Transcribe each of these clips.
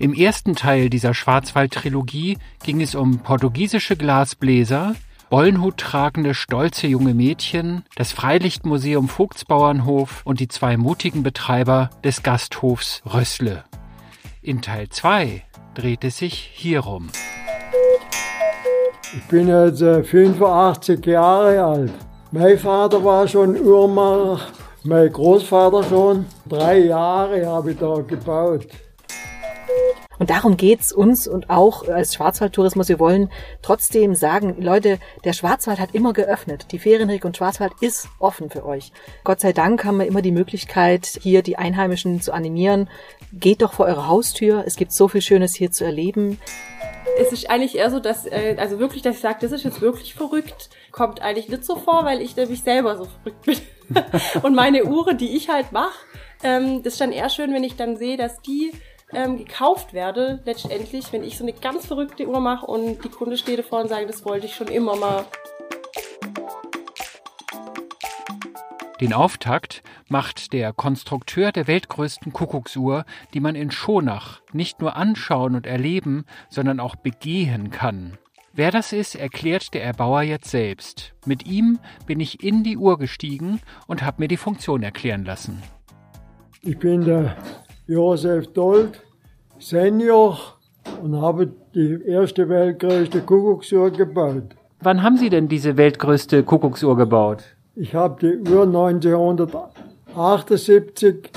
Im ersten Teil dieser Schwarzwald-Trilogie ging es um portugiesische Glasbläser, Bollenhut tragende stolze junge Mädchen, das Freilichtmuseum Vogtsbauernhof und die zwei mutigen Betreiber des Gasthofs Rössle. In Teil 2 dreht es sich hierum. Ich bin jetzt 85 Jahre alt. Mein Vater war schon Uhrmacher, mein Großvater schon. Drei Jahre habe ich da gebaut. Und darum geht's uns und auch als Schwarzwaldtourismus. Wir wollen trotzdem sagen, Leute, der Schwarzwald hat immer geöffnet. Die Ferienregion Schwarzwald ist offen für euch. Gott sei Dank haben wir immer die Möglichkeit, hier die Einheimischen zu animieren. Geht doch vor eure Haustür. Es gibt so viel Schönes hier zu erleben. Es ist eigentlich eher so, dass, äh, also wirklich, dass ich sage, das ist jetzt wirklich verrückt, kommt eigentlich nicht so vor, weil ich nämlich selber so verrückt bin. und meine Uhren, die ich halt mache, ähm, das ist dann eher schön, wenn ich dann sehe, dass die ähm, gekauft werde, letztendlich, wenn ich so eine ganz verrückte Uhr mache und die Kunde steht davor und sagt, das wollte ich schon immer mal. Den Auftakt macht der Konstrukteur der weltgrößten Kuckucksuhr, die man in Schonach nicht nur anschauen und erleben, sondern auch begehen kann. Wer das ist, erklärt der Erbauer jetzt selbst. Mit ihm bin ich in die Uhr gestiegen und habe mir die Funktion erklären lassen. Ich bin der Josef Dold, Senior, und habe die erste weltgrößte Kuckucksuhr gebaut. Wann haben Sie denn diese weltgrößte Kuckucksuhr gebaut? Ich habe die Uhr 1978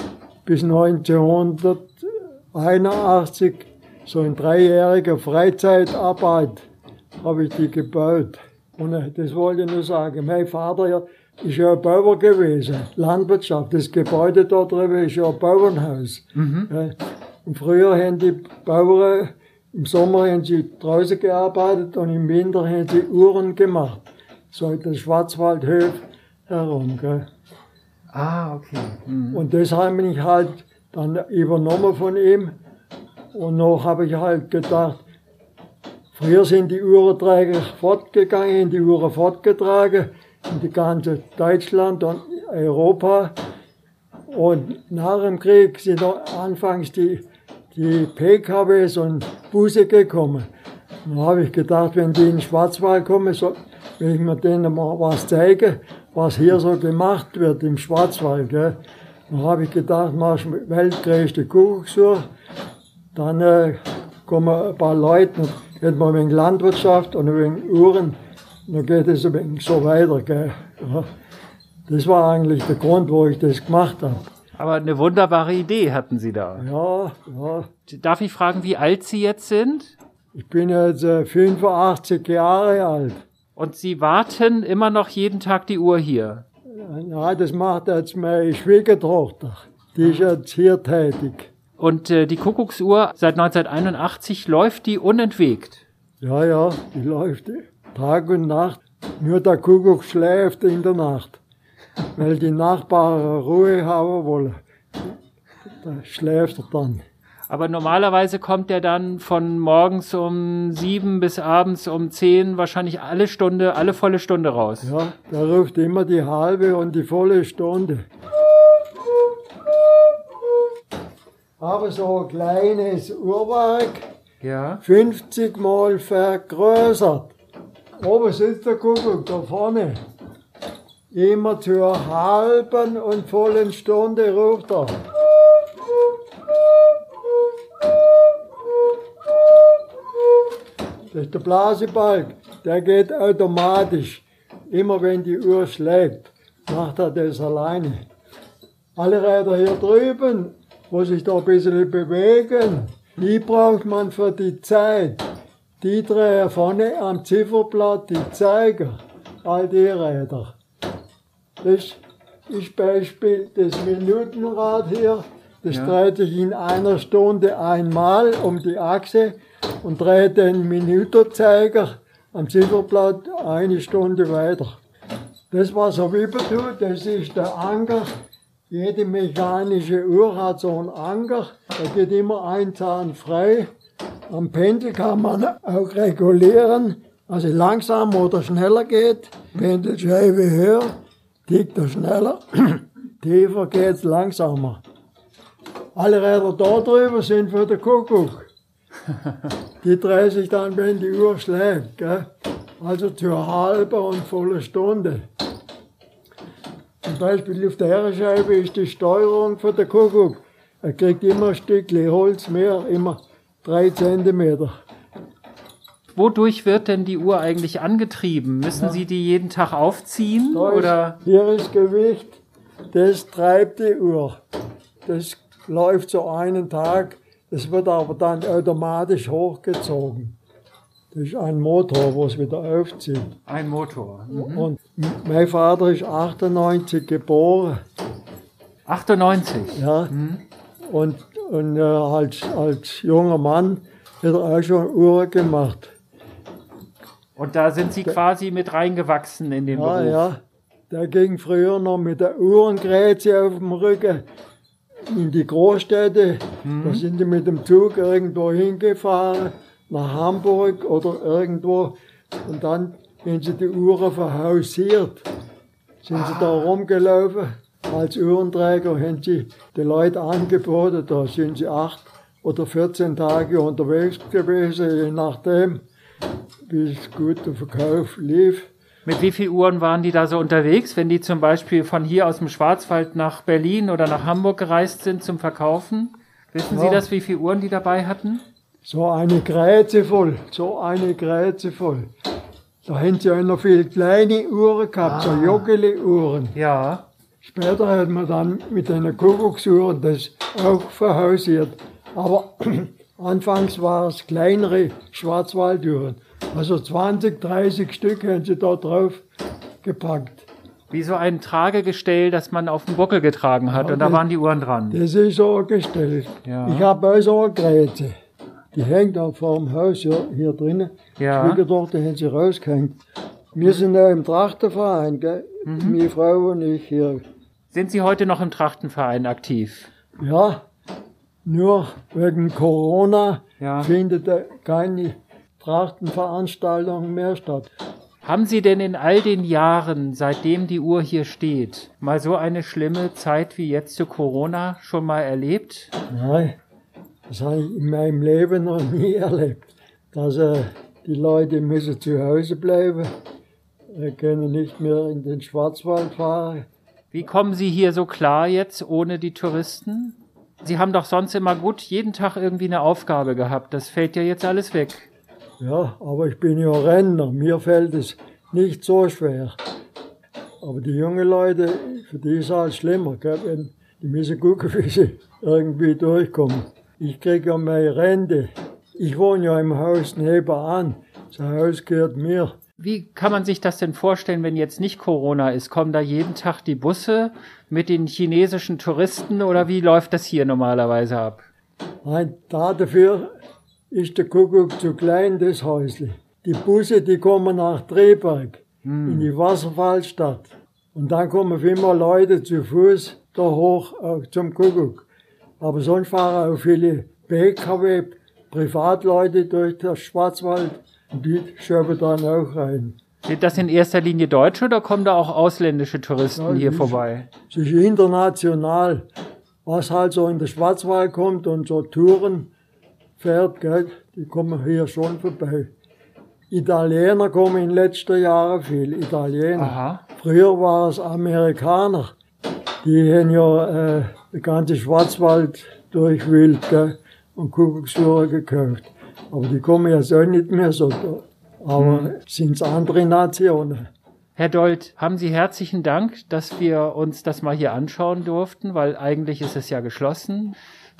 bis 1981, so in dreijähriger Freizeitarbeit, habe ich die gebaut. Und das wollte ich nur sagen. Mein Vater ist ja ein Bauer gewesen, Landwirtschaft. Das Gebäude dort drüben ist ja ein Bauernhaus. Mhm. Und früher haben die Bauern, im Sommer haben sie draußen gearbeitet und im Winter haben sie Uhren gemacht. So der Schwarzwaldhof herum. Gell. Ah, okay. Mhm. Und das habe ich halt dann übernommen von ihm. Und noch habe ich halt gedacht, früher sind die Uhrenträger fortgegangen, die Uhren fortgetragen in die ganze Deutschland und Europa. Und nach dem Krieg sind anfangs die, die PKWs und Busse gekommen. Dann habe ich gedacht, wenn die in den Schwarzwald kommen, so, will ich mir denen mal was zeigen, was hier so gemacht wird im Schwarzwald. Gell. Dann habe ich gedacht, mach weltgrößte Kuckucksuhr. Dann äh, kommen ein paar Leute, dann geht man wegen Landwirtschaft und wegen Uhren dann geht es so weiter. Gell? Ja. Das war eigentlich der Grund, wo ich das gemacht habe. Aber eine wunderbare Idee hatten Sie da. Ja, ja. Darf ich fragen, wie alt Sie jetzt sind? Ich bin jetzt äh, 85 Jahre alt. Und Sie warten immer noch jeden Tag die Uhr hier? Ja, das macht jetzt meine Schwiegertochter. Die ist jetzt hier tätig. Und äh, die Kuckucksuhr seit 1981 läuft die unentwegt? Ja, ja, die läuft. Tag und Nacht. Nur der Kuckuck schläft in der Nacht, weil die Nachbarn Ruhe haben wollen. Da schläft er dann. Aber normalerweise kommt er dann von morgens um sieben bis abends um zehn wahrscheinlich alle Stunde, alle volle Stunde raus. Ja, der ruft immer die halbe und die volle Stunde. Aber so ein kleines Uhrwerk, ja. 50 Mal vergrößert. Oben sitzt der Kuckuck, da vorne. Immer zur halben und vollen Stunde ruft er. Das ist der Blasebalg, der geht automatisch. Immer wenn die Uhr schlägt, macht er das alleine. Alle Räder hier drüben, wo sich da ein bisschen bewegen, die braucht man für die Zeit. Die drehen vorne am Zifferblatt die Zeiger, all die Räder. Das ist Beispiel das Minutenrad hier. Das ja. dreht sich in einer Stunde einmal um die Achse und dreht den Minutenzeiger am Zifferblatt eine Stunde weiter. Das, was er über tut, das ist der Anker. Jede mechanische Uhr hat so einen Anker. Da geht immer ein Zahn frei. Am Pendel kann man auch regulieren, also langsam oder schneller geht. Pendelscheibe höher, tickt er schneller, tiefer geht's langsamer. Alle Räder da drüber sind für den Kuckuck. Die dreht sich dann, wenn die Uhr schlägt. Gell? Also zur halben und vollen Stunde. Zum Beispiel auf der Herrenscheibe ist die Steuerung von der Kuckuck. Er kriegt immer ein Stückchen Holz mehr, immer drei Zentimeter. Wodurch wird denn die Uhr eigentlich angetrieben? Müssen Sie die jeden Tag aufziehen? Da ist- Oder? Hier ist Gewicht, das treibt die Uhr. Das läuft so einen Tag, das wird aber dann automatisch hochgezogen. Das ist ein Motor, wo es wieder aufzieht. Ein Motor. Mhm. Und mein Vater ist 98 geboren, 98. ja. Und, und äh, als, als junger Mann hat er auch schon Uhren gemacht. Und da sind Sie quasi mit reingewachsen in den Ja, Beruf. ja. Der ging früher noch mit der Uhrengrätze auf dem Rücken in die Großstädte. Da sind die mit dem Zug irgendwo hingefahren, nach Hamburg oder irgendwo. Und dann haben sie die Uhren verhausiert. Sind sie da rumgelaufen. Als Uhrenträger haben sie die Leute angeboten. Da sind sie acht oder 14 Tage unterwegs gewesen, je nachdem, wie es gut der Verkauf lief. Mit wie viel Uhren waren die da so unterwegs, wenn die zum Beispiel von hier aus dem Schwarzwald nach Berlin oder nach Hamburg gereist sind zum Verkaufen? Wissen Sie Ja. das, wie viele Uhren die dabei hatten? So eine Grätze voll, so eine Grätze voll. Da haben sie auch noch viele kleine Uhren gehabt, so Joggeli-Uhren. Ja. Später hat man dann mit den Kuckucksuhren das auch verhausiert. Aber anfangs waren es kleinere Schwarzwalduhren. Also 20, 30 Stück haben sie da drauf gepackt. Wie so ein Tragegestell, das man auf dem Buckel getragen hat. Und da Okay. waren die Uhren dran. Das ist so gestellt. Ja. Ich habe auch so eine Grätze. Die hängt auch vor dem Haus hier, hier drinnen. Ja. Schwiegertochter haben sie rausgehängt. Wir sind ja im Trachterverein, gell? Mhm. Meine Frau und ich hier. Sind Sie heute noch im Trachtenverein aktiv? Ja, nur wegen Corona Ja. findet keine Trachtenveranstaltung mehr statt. Haben Sie denn in all den Jahren, seitdem die Uhr hier steht, mal so eine schlimme Zeit wie jetzt zu Corona schon mal erlebt? Nein, das habe ich in meinem Leben noch nie erlebt. Dass äh, die Leute müssen zu Hause bleiben, äh, können nicht mehr in den Schwarzwald fahren. Wie kommen Sie hier so klar jetzt ohne die Touristen? Sie haben doch sonst immer gut jeden Tag irgendwie eine Aufgabe gehabt. Das fällt ja jetzt alles weg. Ja, aber ich bin ja Renner, mir fällt es nicht so schwer. Aber die jungen Leute, für die ist alles schlimmer. Gell? Wenn- Die müssen gucken, wie sie irgendwie durchkommen. Ich kriege ja meine Rente. Ich wohne ja im Haus nebenan. Das Haus gehört mir. Wie kann man sich das denn vorstellen, wenn jetzt nicht Corona ist? Kommen da jeden Tag die Busse mit den chinesischen Touristen oder wie läuft das hier normalerweise ab? Nein, da dafür ist der Kuckuck zu klein, das Häusle. Die Busse, die kommen nach Drehberg, in die Wasserfallstadt. Und dann kommen immer Leute zu Fuß da hoch äh, zum Kuckuck. Aber sonst fahren auch viele PKW, Privatleute durch den Schwarzwald. Und die schauen dann auch rein. Sind das in erster Linie Deutsche oder kommen da auch ausländische Touristen Ja, hier vorbei? Es ist international, was halt so in den Schwarzwald kommt und so Touren fährt, gell, die kommen hier schon vorbei. Italiener kommen in den letzten Jahren viel, Italiener. Aha. Früher war es Amerikaner, die haben ja äh, den ganzen Schwarzwald durchwühlt gell, und Kuckucksuhren gekauft. Aber die kommen jetzt auch nicht mehr so. Aber sind's andere Nationen. Herr Dold, haben Sie herzlichen Dank, dass wir uns das mal hier anschauen durften, weil eigentlich ist es ja geschlossen.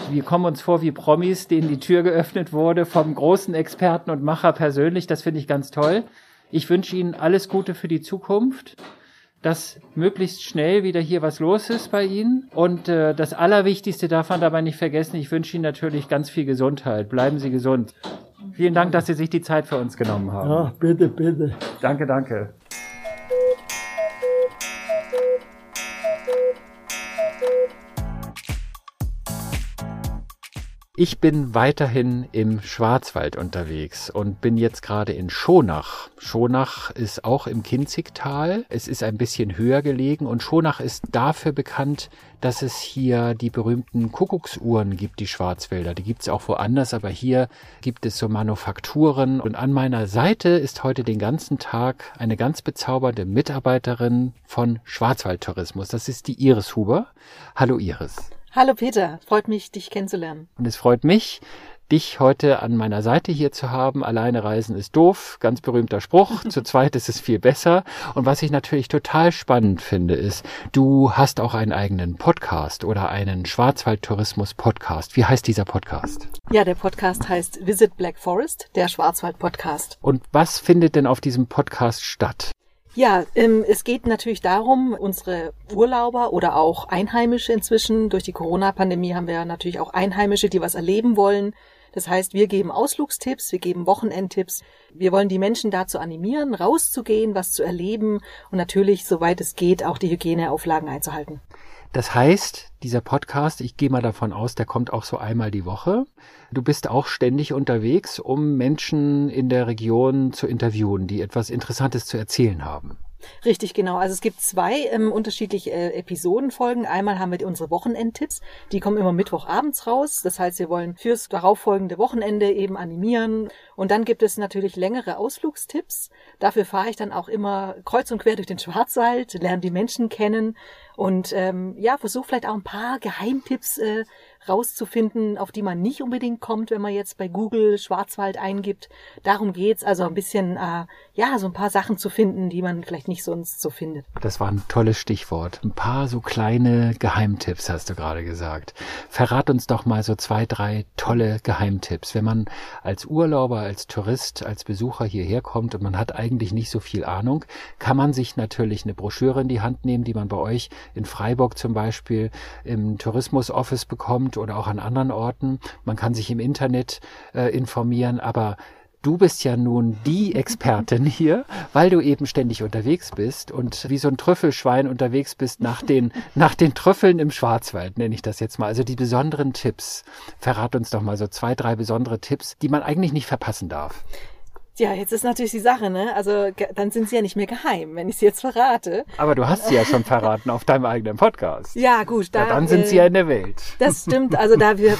Wir kommen uns vor wie Promis, denen die Tür geöffnet wurde vom großen Experten und Macher persönlich. Das finde ich ganz toll. Ich wünsche Ihnen alles Gute für die Zukunft, dass möglichst schnell wieder hier was los ist bei Ihnen. Und äh, das Allerwichtigste darf man dabei nicht vergessen. Ich wünsche Ihnen natürlich ganz viel Gesundheit. Bleiben Sie gesund. Vielen Dank, dass Sie sich die Zeit für uns genommen haben. Ja, bitte, bitte. Danke, danke. Ich bin weiterhin im Schwarzwald unterwegs und bin jetzt gerade in Schonach. Schonach ist auch im Kinzigtal. Es ist ein bisschen höher gelegen und Schonach ist dafür bekannt, dass es hier die berühmten Kuckucksuhren gibt, die Schwarzwälder. Die gibt es auch woanders, aber hier gibt es so Manufakturen. Und an meiner Seite ist heute den ganzen Tag eine ganz bezaubernde Mitarbeiterin von Schwarzwaldtourismus. Das ist die Iris Huber. Hallo Iris. Hallo Peter, freut mich, dich kennenzulernen. Und es freut mich, dich heute an meiner Seite hier zu haben. Alleine reisen ist doof, ganz berühmter Spruch. zu zweit ist es viel besser. Und was ich natürlich total spannend finde, ist, du hast auch einen eigenen Podcast oder einen Schwarzwaldtourismus-Podcast. Wie heißt dieser Podcast? Ja, der Podcast heißt Visit Black Forest, der Schwarzwald-Podcast. Und was findet denn auf diesem Podcast statt? Ja, ähm, es geht natürlich darum, unsere Urlauber oder auch Einheimische inzwischen, durch die Corona-Pandemie haben wir natürlich auch Einheimische, die was erleben wollen. Das heißt, wir geben Ausflugstipps, wir geben Wochenendtipps. Wir wollen die Menschen dazu animieren, rauszugehen, was zu erleben und natürlich, soweit es geht, auch die Hygieneauflagen einzuhalten. Das heißt, dieser Podcast, ich gehe mal davon aus, der kommt auch so einmal die Woche. Du bist auch ständig unterwegs, um Menschen in der Region zu interviewen, die etwas Interessantes zu erzählen haben. Richtig, genau. Also es gibt zwei ähm, unterschiedliche äh, Episodenfolgen. Einmal haben wir unsere Wochenendtipps. Die kommen immer Mittwochabends raus. Das heißt, wir wollen fürs darauffolgende Wochenende eben animieren. Und dann gibt es natürlich längere Ausflugstipps. Dafür fahre ich dann auch immer kreuz und quer durch den Schwarzwald, lerne die Menschen kennen und ähm, ja, versuche vielleicht auch ein paar Geheimtipps äh, rauszufinden, auf die man nicht unbedingt kommt, wenn man jetzt bei Google Schwarzwald eingibt. Darum geht's, also ein bisschen, äh, ja, so ein paar Sachen zu finden, die man vielleicht nicht sonst so findet. Das war ein tolles Stichwort. Ein paar so kleine Geheimtipps hast du gerade gesagt. Verrat uns doch mal so zwei, drei tolle Geheimtipps. Wenn man als Urlauber, als Tourist, als Besucher hierher kommt und man hat eigentlich nicht so viel Ahnung, kann man sich natürlich eine Broschüre in die Hand nehmen, die man bei euch in Freiburg zum Beispiel im Tourismusoffice bekommt Dortmund oder auch an anderen Orten. Man kann sich im Internet äh, informieren, aber Du bist ja nun die Expertin hier, weil du eben ständig unterwegs bist und wie so ein Trüffelschwein unterwegs bist nach den, nach den Trüffeln im Schwarzwald, nenne ich das jetzt mal. Also die besonderen Tipps. Verrat uns doch mal so zwei, drei besondere Tipps, die man eigentlich nicht verpassen darf. Ja, jetzt ist natürlich die Sache, ne? Also dann sind sie ja nicht mehr geheim, wenn ich sie jetzt verrate. Aber du hast sie ja schon verraten auf deinem eigenen Podcast. Ja, gut. Da, ja, dann sind äh, sie ja in der Welt. Das stimmt. Also da wir, ja,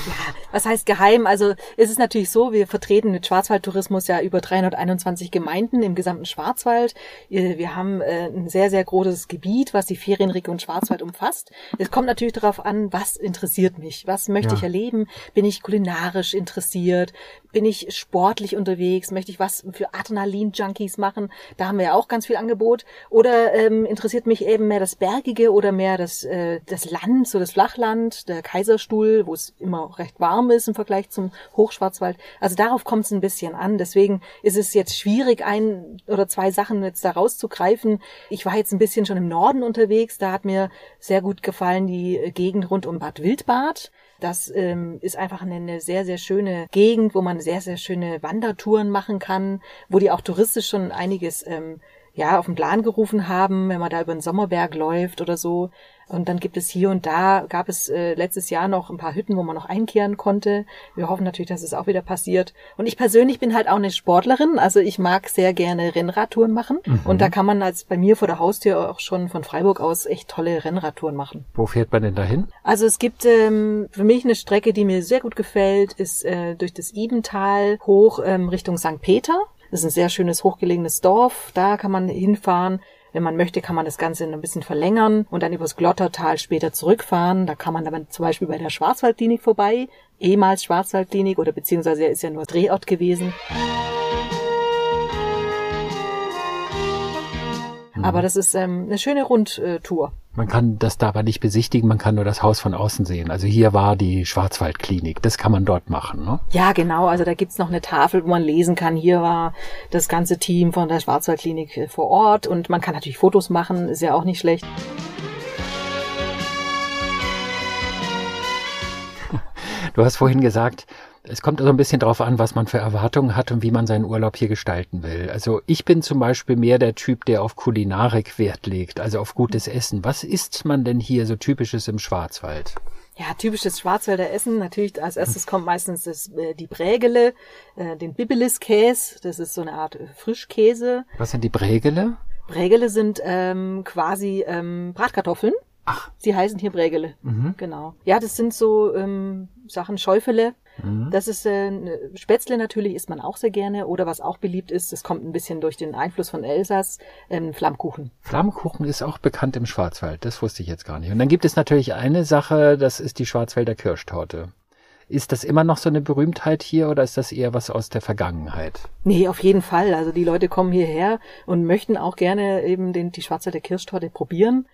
was heißt geheim? Also ist es natürlich so, wir vertreten mit Schwarzwaldtourismus ja über 321 Gemeinden im gesamten Schwarzwald. Wir haben äh, ein sehr, sehr großes Gebiet, was die Ferienregion Schwarzwald umfasst. Es kommt natürlich darauf an, was interessiert mich? Was möchte ja. ich erleben? Bin ich kulinarisch interessiert? Bin ich sportlich unterwegs? Möchte ich was für Adrenalin-Junkies machen. Da haben wir ja auch ganz viel Angebot. Oder ähm, interessiert mich eben mehr das Bergige oder mehr das, äh, das Land, so das Flachland, der Kaiserstuhl, wo es immer recht warm ist im Vergleich zum Hochschwarzwald. Also darauf kommt es ein bisschen an. Deswegen ist es jetzt schwierig, ein oder zwei Sachen jetzt da rauszugreifen. Ich war jetzt ein bisschen schon im Norden unterwegs. Da hat mir sehr gut gefallen die Gegend rund um Bad Wildbad. Das ähm, ist einfach eine, eine sehr, sehr schöne Gegend, wo man sehr, sehr schöne Wandertouren machen kann, wo die auch touristisch schon einiges ähm, ja, auf den Plan gerufen haben, wenn man da über den Sommerberg läuft oder so. Und dann gibt es hier und da, gab es äh, letztes Jahr noch ein paar Hütten, wo man noch einkehren konnte. Wir hoffen natürlich, dass es auch wieder passiert. Und ich persönlich bin halt auch eine Sportlerin, also ich mag sehr gerne Rennradtouren machen. Mhm. Und da kann man als bei mir vor der Haustür auch schon von Freiburg aus echt tolle Rennradtouren machen. Wo fährt man denn dahin? Also es gibt ähm, für mich eine Strecke, die mir sehr gut gefällt, ist äh, durch das Ibental hoch ähm, Richtung St. Peter. Das ist ein sehr schönes, hochgelegenes Dorf. Da kann man hinfahren. Wenn man möchte, kann man das Ganze ein bisschen verlängern und dann übers Glottertal später zurückfahren. Da kann man dann zum Beispiel bei der Schwarzwaldklinik vorbei, ehemals Schwarzwaldklinik oder beziehungsweise er ist ja nur Drehort gewesen. Mhm. Aber das ist ähm, eine schöne Rundtour. Man kann das da aber nicht besichtigen, man kann nur das Haus von außen sehen. Also hier war die Schwarzwaldklinik, das kann man dort machen. Ne? Ja, genau. Also da gibt's noch eine Tafel, wo man lesen kann. Hier war das ganze Team von der Schwarzwaldklinik äh, vor Ort und man kann natürlich Fotos machen, ist ja auch nicht schlecht. Du hast vorhin gesagt, Es kommt also ein bisschen drauf an, was man für Erwartungen hat und wie man seinen Urlaub hier gestalten will. Also ich bin zum Beispiel mehr der Typ, der auf Kulinarik Wert legt, also auf gutes Essen. Was isst man denn hier so typisches im Schwarzwald? Ja, typisches Schwarzwälder Essen. Natürlich als erstes kommt meistens das, äh, die Brägele, äh, den Bibelis-Käse. Das ist so eine Art äh, Frischkäse. Was sind die Brägele? Brägele sind ähm, quasi ähm, Bratkartoffeln. Ach. Sie heißen hier Brägele. Mhm. Genau. Ja, das sind so ähm, Sachen Schäufele. Mhm. Das ist äh, Spätzle natürlich isst man auch sehr gerne. Oder was auch beliebt ist, das kommt ein bisschen durch den Einfluss von Elsass, ähm, Flammkuchen. Flammkuchen ist auch bekannt im Schwarzwald. Das wusste ich jetzt gar nicht. Und dann gibt es natürlich eine Sache, das ist die Schwarzwälder Kirschtorte. Ist das immer noch so eine Berühmtheit hier oder ist das eher was aus der Vergangenheit? Nee, auf jeden Fall. Also die Leute kommen hierher und möchten auch gerne eben den, die Schwarzwälder Kirschtorte probieren.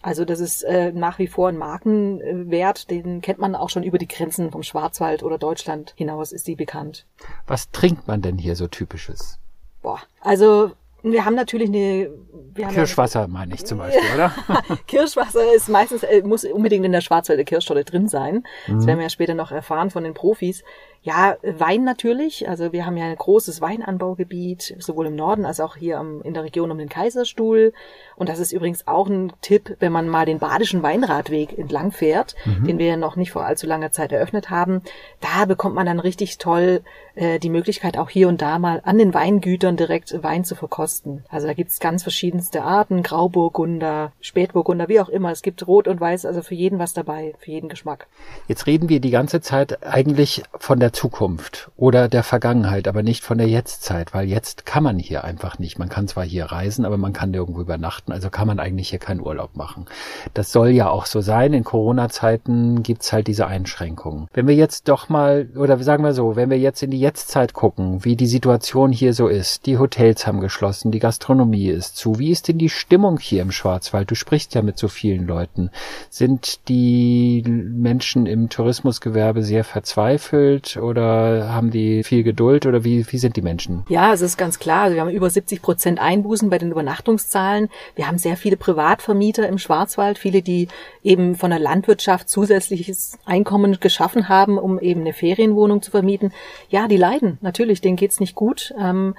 Also das ist äh, nach wie vor ein Markenwert, den kennt man auch schon über die Grenzen vom Schwarzwald oder Deutschland hinaus ist die bekannt. Was trinkt man denn hier so typisches? Boah, also wir haben natürlich eine wir haben Kirschwasser meine ich zum Beispiel, oder? Kirschwasser ist meistens, äh, muss unbedingt in der Schwarzwälder Kirschtorte drin sein. Das Mhm. werden wir ja später noch erfahren von den Profis. Ja, Wein natürlich. Also wir haben ja ein großes Weinanbaugebiet, sowohl im Norden als auch hier in der Region um den Kaiserstuhl. Und das ist übrigens auch ein Tipp, wenn man mal den Badischen Weinradweg entlang fährt, Mhm. den wir ja noch nicht vor allzu langer Zeit eröffnet haben. Da bekommt man dann richtig toll äh, die Möglichkeit, auch hier und da mal an den Weingütern direkt Wein zu verkosten. Also da gibt's ganz verschiedenste Arten, Grauburgunder, Spätburgunder, wie auch immer. Es gibt Rot und Weiß, also für jeden was dabei, für jeden Geschmack. Jetzt reden wir die ganze Zeit eigentlich von der Zukunft oder der Vergangenheit, aber nicht von der Jetztzeit, weil jetzt kann man hier einfach nicht. Man kann zwar hier reisen, aber man kann nirgendwo übernachten, also kann man eigentlich hier keinen Urlaub machen. Das soll ja auch so sein. In Corona-Zeiten gibt's halt diese Einschränkungen. Wenn wir jetzt doch mal, oder sagen wir so, wenn wir jetzt in die Jetztzeit gucken, wie die Situation hier so ist, die Hotels haben geschlossen, die Gastronomie ist zu, wie ist denn die Stimmung hier im Schwarzwald? Du sprichst ja mit so vielen Leuten. Sind die Menschen im Tourismusgewerbe sehr verzweifelt oder haben die viel Geduld oder wie, wie sind die Menschen? Ja, es ist ganz klar. Also wir haben über 70 Prozent Einbußen bei den Übernachtungszahlen. Wir haben sehr viele Privatvermieter im Schwarzwald, viele, die eben von der Landwirtschaft zusätzliches Einkommen geschaffen haben, um eben eine Ferienwohnung zu vermieten. Ja, die leiden. Natürlich, denen geht's nicht gut. Ähm,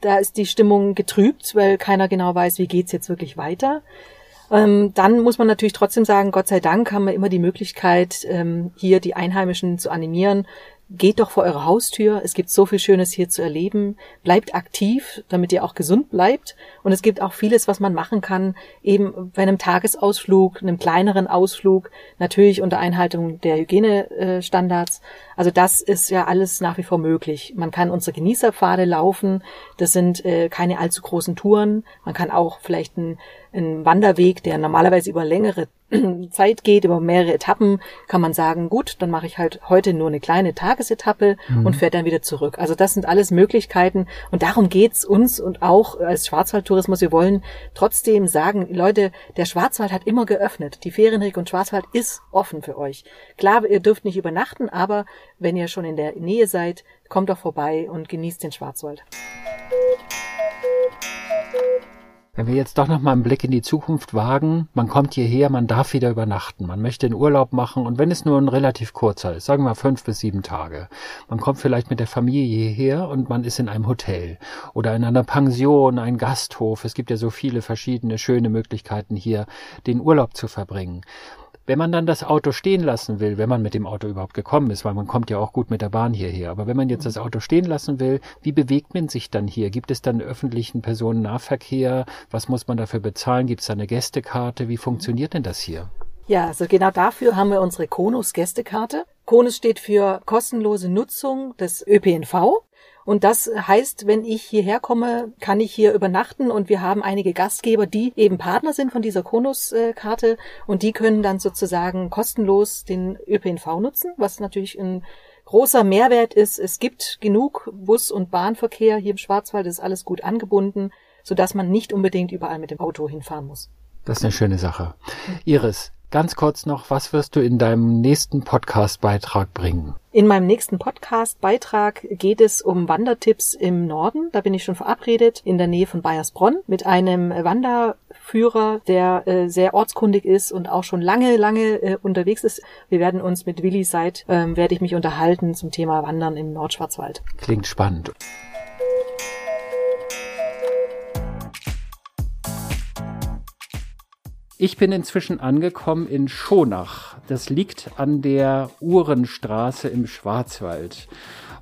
da ist die Stimmung getrübt, weil keiner genau weiß, wie geht's jetzt wirklich weiter. Ähm, dann muss man natürlich trotzdem sagen, Gott sei Dank haben wir immer die Möglichkeit, ähm, hier die Einheimischen zu animieren. Geht doch vor eure Haustür. Es gibt so viel Schönes hier zu erleben. Bleibt aktiv, damit ihr auch gesund bleibt. Und es gibt auch vieles, was man machen kann, eben bei einem Tagesausflug, einem kleineren Ausflug, natürlich unter Einhaltung der Hygienestandards. Also das ist ja alles nach wie vor möglich. Man kann unsere Genießerpfade laufen. Das sind äh, keine allzu großen Touren. Man kann auch vielleicht einen, einen Wanderweg, der normalerweise über längere Zeit geht, über mehrere Etappen, kann man sagen, gut, dann mache ich halt heute nur eine kleine Tagesetappe und fährt dann wieder zurück. Also das sind alles Möglichkeiten und darum geht's uns und auch als Schwarzwaldtourismus. Wir wollen trotzdem sagen, Leute, der Schwarzwald hat immer geöffnet. Die Ferienregion Schwarzwald ist offen für euch. Klar, ihr dürft nicht übernachten, aber wenn ihr schon in der Nähe seid, kommt doch vorbei und genießt den Schwarzwald. Wenn wir jetzt doch noch mal einen Blick in die Zukunft wagen, man kommt hierher, man darf wieder übernachten, man möchte einen Urlaub machen und wenn es nur ein relativ kurzer ist, sagen wir fünf bis sieben Tage, man kommt vielleicht mit der Familie hierher und man ist in einem Hotel oder in einer Pension, ein Gasthof. Es gibt ja so viele verschiedene schöne Möglichkeiten hier, den Urlaub zu verbringen. Wenn man dann das Auto stehen lassen will, wenn man mit dem Auto überhaupt gekommen ist, weil man kommt ja auch gut mit der Bahn hierher, aber wenn man jetzt das Auto stehen lassen will, wie bewegt man sich dann hier? Gibt es dann öffentlichen Personennahverkehr? Was muss man dafür bezahlen? Gibt es da eine Gästekarte? Wie funktioniert denn das hier? Ja, also genau dafür haben wir unsere Konus Gästekarte. Konus steht für kostenlose Nutzung des ÖPNV. Und das heißt, wenn ich hierher komme, kann ich hier übernachten und wir haben einige Gastgeber, die eben Partner sind von dieser Konus-Karte und die können dann sozusagen kostenlos den ÖPNV nutzen, was natürlich ein großer Mehrwert ist. Es gibt genug Bus- und Bahnverkehr hier im Schwarzwald, ist alles gut angebunden, sodass man nicht unbedingt überall mit dem Auto hinfahren muss. Das ist eine schöne Sache. Iris, ganz kurz noch, was wirst du in deinem nächsten Podcast-Beitrag bringen? In meinem nächsten Podcast-Beitrag geht es um Wandertipps im Norden. Da bin ich schon verabredet in der Nähe von Bayersbronn mit einem Führer, der äh, sehr ortskundig ist und auch schon lange, lange äh, unterwegs ist. Wir werden uns mit Willi Seid, ähm, werde ich mich unterhalten zum Thema Wandern im Nordschwarzwald. Klingt spannend. Ich bin inzwischen angekommen in Schonach. Das liegt an der Uhrenstraße im Schwarzwald.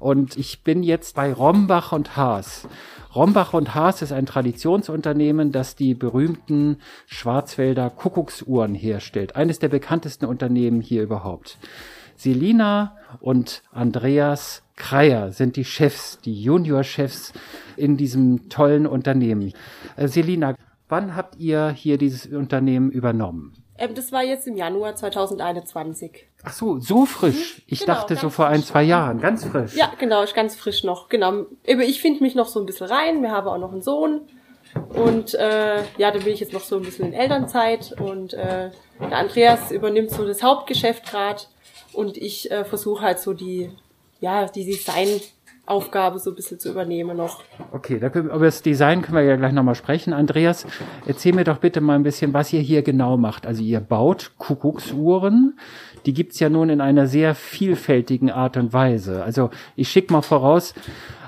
Und ich bin jetzt bei Rombach und Haas. Rombach und Haas ist ein Traditionsunternehmen, das die berühmten Schwarzwälder Kuckucksuhren herstellt. Eines der bekanntesten Unternehmen hier überhaupt. Selina und Andreas Kreier sind die Chefs, die Juniorchefs in diesem tollen Unternehmen. Äh, Selina, Wann habt ihr hier dieses Unternehmen übernommen? Ähm, das war jetzt im Januar 2021. Ach so, so frisch. Mhm, ich genau, dachte so vor ein, zwei Jahren, ganz frisch. Ja, genau, ist ganz frisch noch. Genau. Ich finde mich noch so ein bisschen rein. Wir haben auch noch einen Sohn. Und äh, ja, da bin ich jetzt noch so ein bisschen in Elternzeit. Und äh, der Andreas übernimmt so das Hauptgeschäft gerade. Und ich äh, versuche halt so die, ja, die Design Aufgabe so ein bisschen zu übernehmen noch. Okay, da können, über das Design können wir ja gleich nochmal sprechen. Andreas, erzähl mir doch bitte mal ein bisschen, was ihr hier genau macht. Also ihr baut Kuckucksuhren. Die gibt's ja nun in einer sehr vielfältigen Art und Weise. Also ich schicke mal voraus,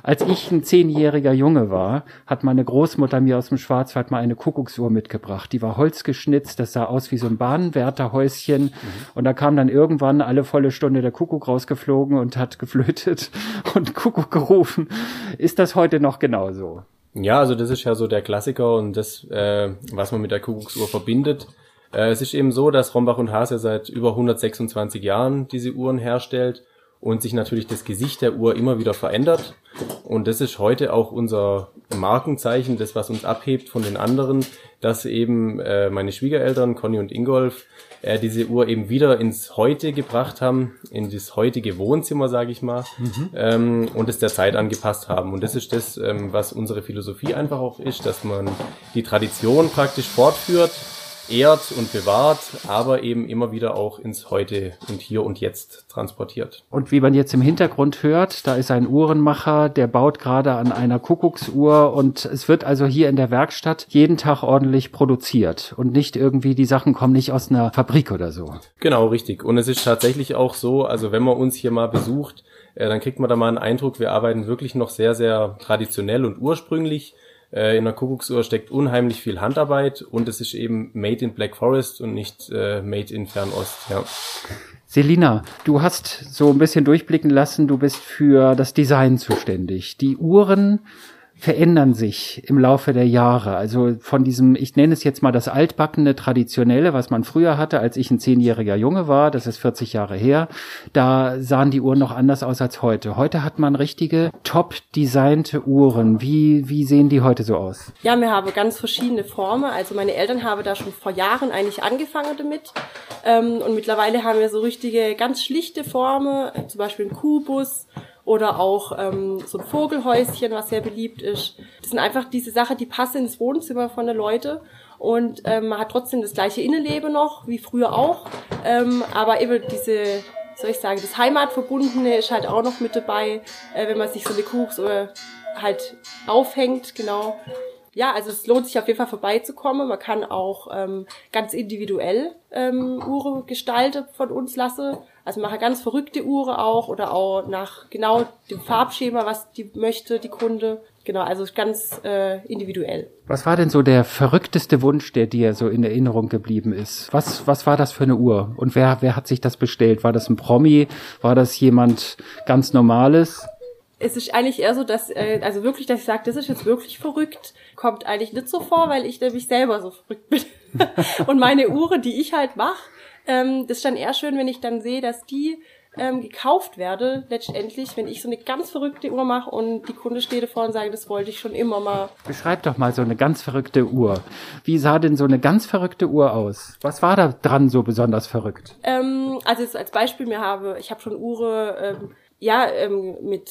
als ich ein zehnjähriger Junge war, hat meine Großmutter mir aus dem Schwarzwald mal eine Kuckucksuhr mitgebracht. Die war holzgeschnitzt, das sah aus wie so ein Bahnwärterhäuschen. Mhm. Und da kam dann irgendwann alle volle Stunde der Kuckuck rausgeflogen und hat geflötet und Kuckuck gerufen. Ist das heute noch genauso? Ja, also das ist ja so der Klassiker und das, äh, was man mit der Kuckucksuhr verbindet. Äh, es ist eben so, dass Rombach und Hase seit über 126 Jahren diese Uhren herstellt und sich natürlich das Gesicht der Uhr immer wieder verändert. Und das ist heute auch unser Markenzeichen, das was uns abhebt von den anderen, dass eben äh, meine Schwiegereltern Conny und Ingolf äh, diese Uhr eben wieder ins Heute gebracht haben, in das heutige Wohnzimmer, sage ich mal, mhm. ähm, und es der Zeit angepasst haben. Und das ist das, ähm, was unsere Philosophie einfach auch ist, dass man die Tradition praktisch fortführt ehrt und bewahrt, aber eben immer wieder auch ins Heute und Hier und Jetzt transportiert. Und wie man jetzt im Hintergrund hört, da ist ein Uhrenmacher, der baut gerade an einer Kuckucksuhr und es wird also hier in der Werkstatt jeden Tag ordentlich produziert und nicht irgendwie die Sachen kommen nicht aus einer Fabrik oder so. Genau, richtig. Und es ist tatsächlich auch so, also wenn man uns hier mal besucht, äh, dann kriegt man da mal einen Eindruck, wir arbeiten wirklich noch sehr, sehr traditionell und ursprünglich. Äh, in der Kuckucksuhr steckt unheimlich viel Handarbeit und es ist eben made in Black Forest und nicht äh, made in Fernost. Ja. Selina, du hast so ein bisschen durchblicken lassen, du bist für das Design zuständig. Die Uhren verändern sich im Laufe der Jahre. Also von diesem, ich nenne es jetzt mal das altbackene, traditionelle, was man früher hatte, als ich ein zehnjähriger Junge war, das ist 40 Jahre her, da sahen die Uhren noch anders aus als heute. Heute hat man richtige, top designte Uhren. Wie, wie sehen die heute so aus? Ja, wir haben ganz verschiedene Formen. Also meine Eltern haben da schon vor Jahren eigentlich angefangen damit. Ähm, und mittlerweile haben wir so richtige, ganz schlichte Formen, zum Beispiel ein Kubus oder auch ähm, so ein Vogelhäuschen, was sehr beliebt ist. Das sind einfach diese Sachen, die passen ins Wohnzimmer von den Leuten und ähm, man hat trotzdem das gleiche Innenleben noch, wie früher auch, ähm, aber eben diese soll ich sagen, das Heimatverbundene ist halt auch noch mit dabei, äh, wenn man sich so eine Kuchs oder halt aufhängt, genau. Ja, also es lohnt sich auf jeden Fall vorbeizukommen. Man kann auch ähm, ganz individuell ähm, Uhren gestalten von uns lassen. Also mache ganz verrückte Uhren auch oder auch nach genau dem Farbschema, was die möchte, die Kunde. Genau, also ganz äh, individuell. Was war denn so der verrückteste Wunsch, der dir so in Erinnerung geblieben ist? Was, was war das für eine Uhr? Und wer, wer hat sich das bestellt? War das ein Promi? War das jemand ganz Normales? Es ist eigentlich eher so, dass, äh, also wirklich, dass ich sage, das ist jetzt wirklich verrückt, kommt eigentlich nicht so vor, weil ich nämlich selber so verrückt bin. Und meine Uhren, die ich halt mache, ähm, das ist dann eher schön, wenn ich dann sehe, dass die ähm, gekauft werde, letztendlich, wenn ich so eine ganz verrückte Uhr mache und die Kunde steht davor und sagt, das wollte ich schon immer mal. Beschreib doch mal so eine ganz verrückte Uhr. Wie sah denn so eine ganz verrückte Uhr aus? Was war da dran so besonders verrückt? Ähm, also jetzt als Beispiel, mir habe, ich habe schon Uhren, ähm, ja, ähm, mit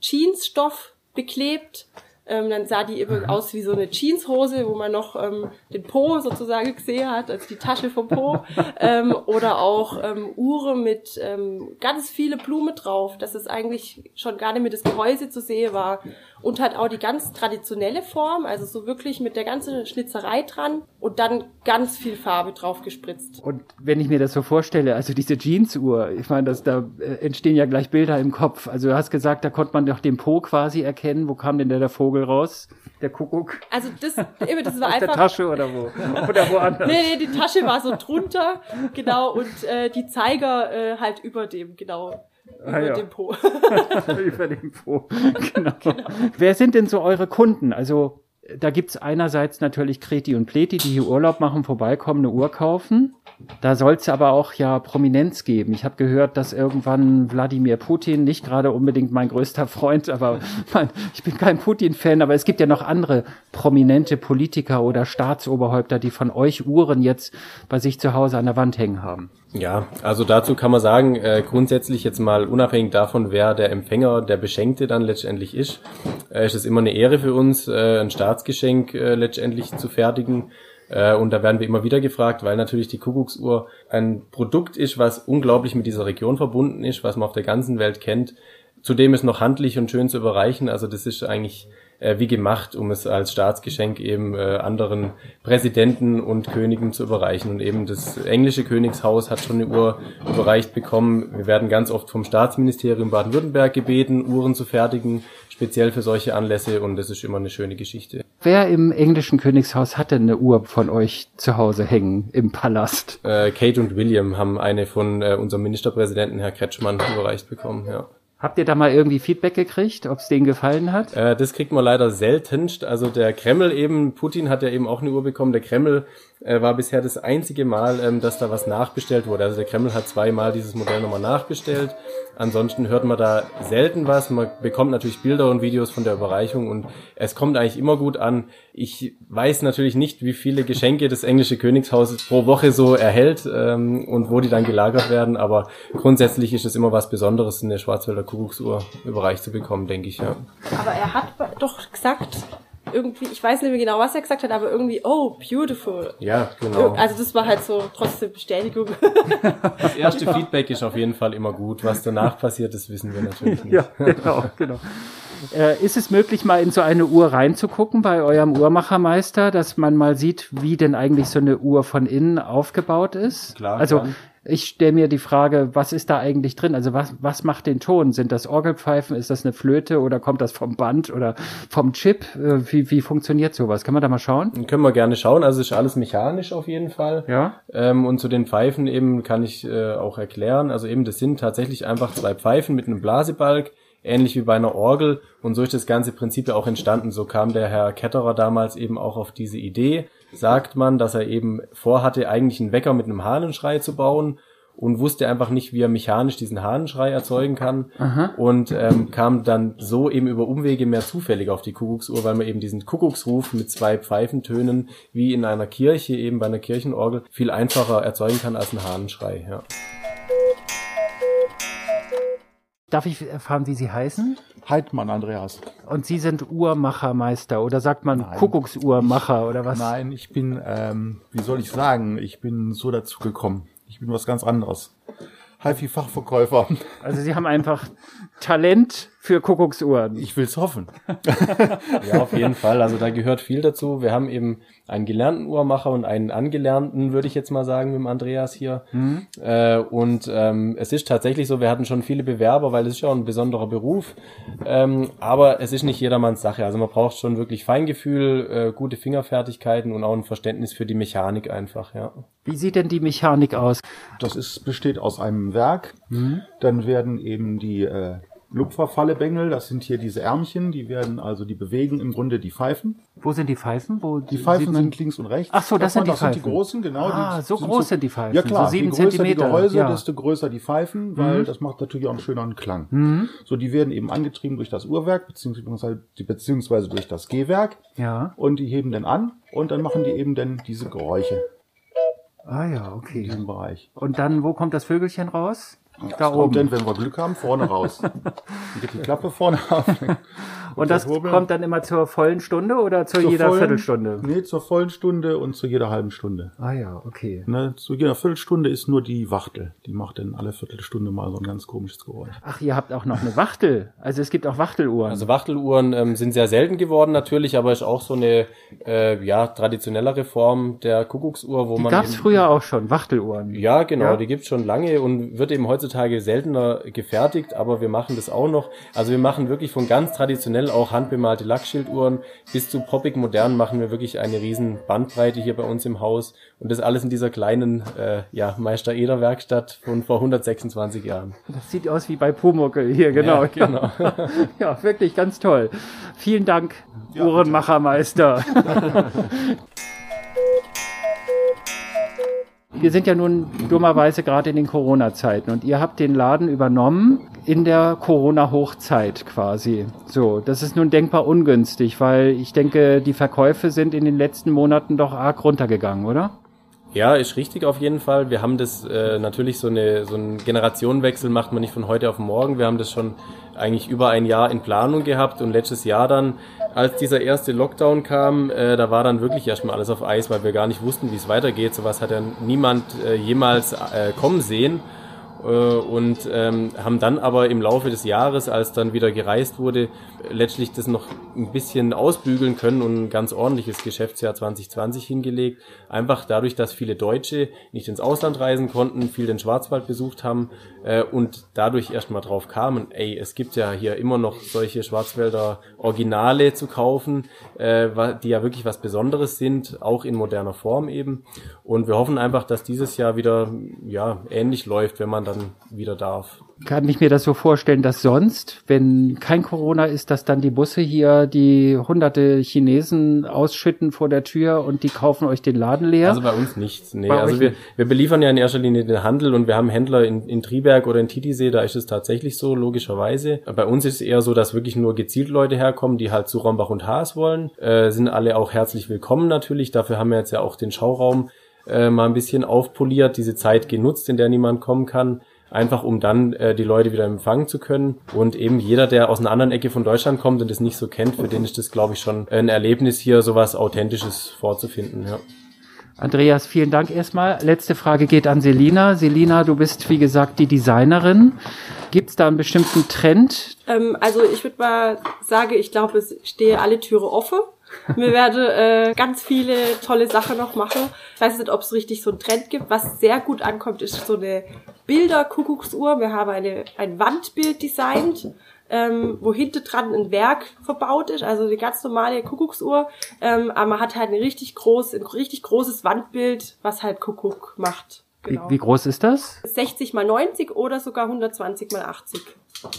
Jeansstoff beklebt ähm, dann sah die eben aus wie so eine Jeanshose, wo man noch ähm, den Po sozusagen gesehen hat, also die Tasche vom Po. ähm, oder auch ähm, Uhren mit ähm, ganz viele Blumen drauf, dass es eigentlich schon gar nicht mehr das Gehäuse zu sehen war. Und hat auch die ganz traditionelle Form, also so wirklich mit der ganzen Schnitzerei dran. und dann ganz viel Farbe drauf gespritzt. Und wenn ich mir das so vorstelle, also diese Jeansuhr, ich meine, dass da äh, entstehen ja gleich Bilder im Kopf. Also du hast gesagt, da konnte man doch den Po quasi erkennen. Wo kam denn der, der Vogel raus? Der Kuckuck? Also das, eben, das war Aus einfach. der Tasche oder wo? Oder woanders? Nee, nee, die Tasche war so drunter, genau, und äh, die Zeiger äh, halt über dem, genau. Über Ah, ja. dem Po. Über den Po. Genau. Wer sind denn so eure Kunden? Also da gibt's einerseits natürlich Kreti und Pleti, die hier Urlaub machen, vorbeikommen, eine Uhr kaufen. Da soll's aber auch ja Prominenz geben. Ich habe gehört, dass irgendwann Wladimir Putin, nicht gerade unbedingt mein größter Freund, aber man, ich bin kein Putin-Fan, aber es gibt ja noch andere prominente Politiker oder Staatsoberhäupter, die von euch Uhren jetzt bei sich zu Hause an der Wand hängen haben. Ja, also dazu kann man sagen, äh, grundsätzlich jetzt mal unabhängig davon, wer der Empfänger, der Beschenkte dann letztendlich ist, äh, ist es immer eine Ehre für uns, äh, ein Staatsgeschenk äh, letztendlich zu fertigen. Äh, und da werden wir immer wieder gefragt, weil natürlich die Kuckucksuhr ein Produkt ist, was unglaublich mit dieser Region verbunden ist, was man auf der ganzen Welt kennt. Zudem ist noch handlich und schön zu überreichen. Also das ist eigentlich äh, wie gemacht, um es als Staatsgeschenk eben äh, anderen Präsidenten und Königen zu überreichen. Und eben das englische Königshaus hat schon eine Uhr überreicht bekommen. Wir werden ganz oft vom Staatsministerium Baden-Württemberg gebeten, Uhren zu fertigen, speziell für solche Anlässe. Und das ist immer eine schöne Geschichte. Wer im englischen Königshaus hat denn eine Uhr von euch zu Hause hängen im Palast? Äh, Kate und William haben eine von äh, unserem Ministerpräsidenten, Herr Kretschmann, überreicht bekommen. Ja. Habt ihr da mal irgendwie Feedback gekriegt, ob es denen gefallen hat? Äh, das kriegt man leider seltenst. Also der Kreml eben, Putin hat ja eben auch eine Uhr bekommen. Der Kreml äh, war bisher das einzige Mal, ähm, dass da was nachbestellt wurde. Also der Kreml hat zweimal dieses Modell nochmal nachbestellt. Ansonsten hört man da selten was. Man bekommt natürlich Bilder und Videos von der Überreichung und es kommt eigentlich immer gut an. Ich weiß natürlich nicht, wie viele Geschenke das englische Königshaus pro Woche so erhält ähm, und wo die dann gelagert werden, aber grundsätzlich ist es immer was Besonderes, eine Schwarzwälder Kuckucksuhr überreicht zu bekommen, denke ich, ja. Aber er hat doch gesagt, irgendwie, ich weiß nicht mehr genau, was er gesagt hat, aber irgendwie, oh, beautiful. Ja, genau. Also das war halt so trotzdem Bestätigung. Das erste Feedback ist auf jeden Fall immer gut. Was danach passiert, das wissen wir natürlich nicht. Ja, genau, genau. Äh, ist es möglich, mal in so eine Uhr reinzugucken bei eurem Uhrmachermeister, dass man mal sieht, wie denn eigentlich so eine Uhr von innen aufgebaut ist? Klar, Also gern. ich stelle mir die Frage, was ist da eigentlich drin? Also was, was macht den Ton? Sind das Orgelpfeifen? Ist das eine Flöte oder kommt das vom Band oder vom Chip? Äh, Wie, wie funktioniert sowas? Kann man da mal schauen? Können wir gerne schauen. Also es ist alles mechanisch auf jeden Fall. Ja. Ähm, und zu den Pfeifen eben kann ich äh, auch erklären. Also eben, das sind tatsächlich einfach zwei Pfeifen mit einem Blasebalg, ähnlich wie bei einer Orgel. Und so ist das ganze Prinzip ja auch entstanden. So kam der Herr Ketterer damals eben auch auf diese Idee. Sagt man, dass er eben vorhatte, eigentlich einen Wecker mit einem Hahnenschrei zu bauen und wusste einfach nicht, wie er mechanisch diesen Hahnenschrei erzeugen kann. Und ähm, kam dann so eben über Umwege mehr zufällig auf die Kuckucksuhr, weil man eben diesen Kuckucksruf mit zwei Pfeifentönen wie in einer Kirche, eben bei einer Kirchenorgel, viel einfacher erzeugen kann als ein Hahnenschrei. Ja. Darf ich erfahren, wie Sie heißen? Heidmann Andreas. Und Sie sind Uhrmachermeister oder sagt man Nein. Kuckucksuhrmacher oder was? Nein, ich bin, ähm, wie soll ich sagen, ich bin so dazu gekommen. Ich bin was ganz anderes. HiFi-Fachverkäufer. Also Sie haben einfach Talent für Kuckucksuhren. Ich will's hoffen. ja, auf jeden Fall. Also da gehört viel dazu. Wir haben eben einen gelernten Uhrmacher und einen angelernten, würde ich jetzt mal sagen, mit dem Andreas hier. Äh, und ähm, es ist tatsächlich so, wir hatten schon viele Bewerber, weil es ist ja auch ein besonderer Beruf. Ähm, aber es ist nicht jedermanns Sache. Also man braucht schon wirklich Feingefühl, äh, gute Fingerfertigkeiten und auch ein Verständnis für die Mechanik einfach, ja. Wie sieht denn die Mechanik aus? Das ist, besteht aus einem Werk. Dann werden eben die äh, Lupferfallebengel, das sind hier diese Ärmchen, die werden also, die bewegen im Grunde die Pfeifen. Wo sind die Pfeifen? Wo Die Pfeifen sind links und rechts. Ach so, das sind die Das sind die Pfeifen. großen, genau. Ah, so groß sind die Pfeifen, Ja klar, so sieben je größer Zentimeter, die Gehäuse, ja. Mhm. desto größer die Pfeifen, weil das macht natürlich auch einen schöneren Klang. So, die werden eben angetrieben durch das Uhrwerk, beziehungsweise, beziehungsweise durch das Gehwerk. Ja. Und die heben dann an und dann machen die eben dann diese Geräusche Ah ja, in okay. diesem Bereich. Und dann, wo kommt das Vögelchen raus? Da Kommt oben. dann, wenn wir Glück haben, vorne raus. Geht die Klappe vorne auf. Und das Kurbel. kommt dann immer zur vollen Stunde oder zu Zur jeder vollen- Viertelstunde? Nee, zur vollen Stunde und zu jeder halben Stunde. Ah ja, okay. Ne, zu jeder Viertelstunde ist nur die Wachtel. Die macht dann alle Viertelstunde mal so ein ganz komisches Geräusch. Ach, ihr habt auch noch eine Wachtel. Also es gibt auch Wachteluhren. Also Wachteluhren ähm, sind sehr selten geworden natürlich, aber ist auch so eine äh, ja traditionellere Form der Kuckucksuhr, wo die man gab's eben- früher auch schon, Wachteluhren. Ja, genau, Ja. die gibt's schon lange und wird eben heutzutage seltener gefertigt, aber wir machen das auch noch. Also wir machen wirklich von ganz traditionell auch handbemalte Lackschilduhren bis zu poppig modern machen wir wirklich eine riesen Bandbreite hier bei uns im Haus und das alles in dieser kleinen äh, ja, Meister Eder Werkstatt von vor 126 Jahren. Das sieht aus wie bei Pumuckel hier, genau. Ja, genau. ja, wirklich ganz toll. Vielen Dank, Uhrenmachermeister. Wir sind ja nun dummerweise gerade in den Corona-Zeiten und ihr habt den Laden übernommen in der Corona-Hochzeit quasi. So, das ist nun denkbar ungünstig, weil ich denke, die Verkäufe sind in den letzten Monaten doch arg runtergegangen, oder? Ja, ist richtig auf jeden Fall. Wir haben das äh, natürlich so eine so einen Generationenwechsel macht man nicht von heute auf morgen. Wir haben das schon eigentlich über ein Jahr in Planung gehabt und letztes Jahr dann, als dieser erste Lockdown kam, äh, da war dann wirklich erstmal alles auf Eis, weil wir gar nicht wussten, wie es weitergeht. Sowas hat ja niemand äh, jemals äh, kommen sehen und ähm, haben dann aber im Laufe des Jahres, als dann wieder gereist wurde, letztlich das noch ein bisschen ausbügeln können und ein ganz ordentliches Geschäftsjahr 2020 hingelegt. Einfach dadurch, dass viele Deutsche nicht ins Ausland reisen konnten, viel den Schwarzwald besucht haben äh, und dadurch erstmal drauf kamen, ey, es gibt ja hier immer noch solche Schwarzwälder Originale zu kaufen, äh, die ja wirklich was Besonderes sind, auch in moderner Form eben. Und wir hoffen einfach, dass dieses Jahr wieder ja ähnlich läuft, wenn man dann wieder darf. Kann ich mir das so vorstellen, dass sonst, wenn kein Corona ist, dass dann die Busse hier die hunderte Chinesen ausschütten vor der Tür und die kaufen euch den Laden leer? Also bei uns nicht. Nee, Bei also wir, nicht. wir beliefern ja in erster Linie den Handel und wir haben Händler in, in Triberg oder in Titisee, da ist es tatsächlich so, logischerweise. Bei uns ist es eher so, dass wirklich nur gezielt Leute herkommen, die halt zu Rombach und Haas wollen. Äh, sind alle auch herzlich willkommen natürlich. Dafür haben wir jetzt ja auch den Schauraum äh, mal ein bisschen aufpoliert, diese Zeit genutzt, in der niemand kommen kann. Einfach um dann äh, die Leute wieder empfangen zu können. Und eben jeder, der aus einer anderen Ecke von Deutschland kommt und das nicht so kennt, für den ist das, glaube ich, schon ein Erlebnis, hier sowas Authentisches vorzufinden. Ja. Andreas, vielen Dank erstmal. Letzte Frage geht an Selina. Selina, du bist wie gesagt die Designerin. Gibt es da einen bestimmten Trend? Ähm, also ich würde mal sagen, ich glaube, es stehe alle Türe offen. Wir werden äh, ganz viele tolle Sachen noch machen. Ich weiß nicht, ob es richtig so einen Trend gibt. Was sehr gut ankommt, ist so eine Bilder-Kuckucksuhr. Wir haben eine, ein Wandbild designt, ähm, wo hinten dran ein Werk verbaut ist, also eine ganz normale Kuckucksuhr. Ähm, aber man hat halt ein richtig groß, ein richtig großes Wandbild, was halt Kuckuck macht. Genau. Wie, wie groß ist das? 60 mal 90 oder sogar 120 mal 80.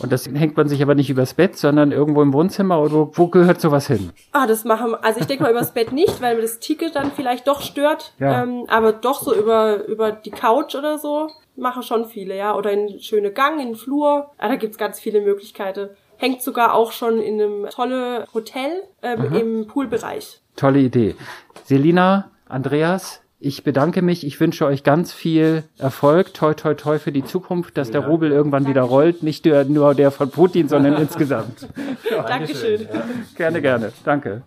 Und das hängt man sich aber nicht übers Bett, sondern irgendwo im Wohnzimmer oder wo, wo gehört sowas hin? Ah, das machen, also ich denke mal übers Bett nicht, weil mir das Ticket dann vielleicht doch stört. Ja. Ähm, aber doch so über, über die Couch oder so machen schon viele, ja. Oder in schöne Gang, in den Flur. Ah, da gibt's ganz viele Möglichkeiten. Hängt sogar auch schon in einem tolle Hotel ähm, im Poolbereich. Tolle Idee. Selina, Andreas, ich bedanke mich. Ich wünsche euch ganz viel Erfolg. Toi, toi, toi für die Zukunft, dass der Rubel irgendwann wieder rollt. Nicht der, nur der von Putin, sondern insgesamt. Dankeschön. Gerne, gerne. Danke.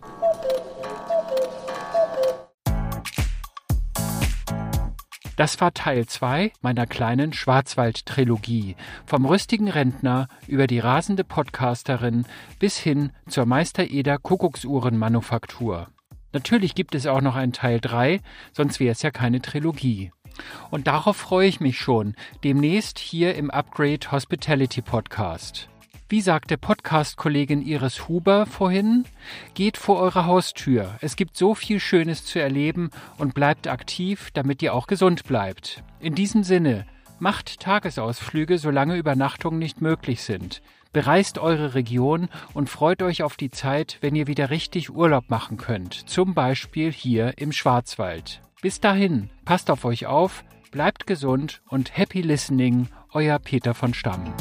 Das war Teil 2 meiner kleinen Schwarzwald-Trilogie. Vom rüstigen Rentner über die rasende Podcasterin bis hin zur Meister-Eder Kuckucksuhrenmanufaktur. Natürlich gibt es auch noch einen Teil 3, sonst wäre es ja keine Trilogie. Und darauf freue ich mich schon, demnächst hier im Upgrade Hospitality Podcast. Wie sagte Podcast-Kollegin Iris Huber vorhin, geht vor eure Haustür. Es gibt so viel Schönes zu erleben und bleibt aktiv, damit ihr auch gesund bleibt. In diesem Sinne, macht Tagesausflüge, solange Übernachtungen nicht möglich sind. Bereist eure Region und freut euch auf die Zeit, wenn ihr wieder richtig Urlaub machen könnt. Zum Beispiel hier im Schwarzwald. Bis dahin, passt auf euch auf, bleibt gesund und happy listening, euer Peter von Stamm.